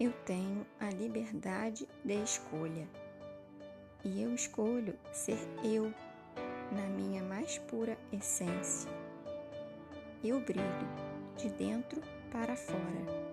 Eu tenho a liberdade de escolha e eu escolho ser eu na minha mais pura essência. Eu brilho de dentro para fora.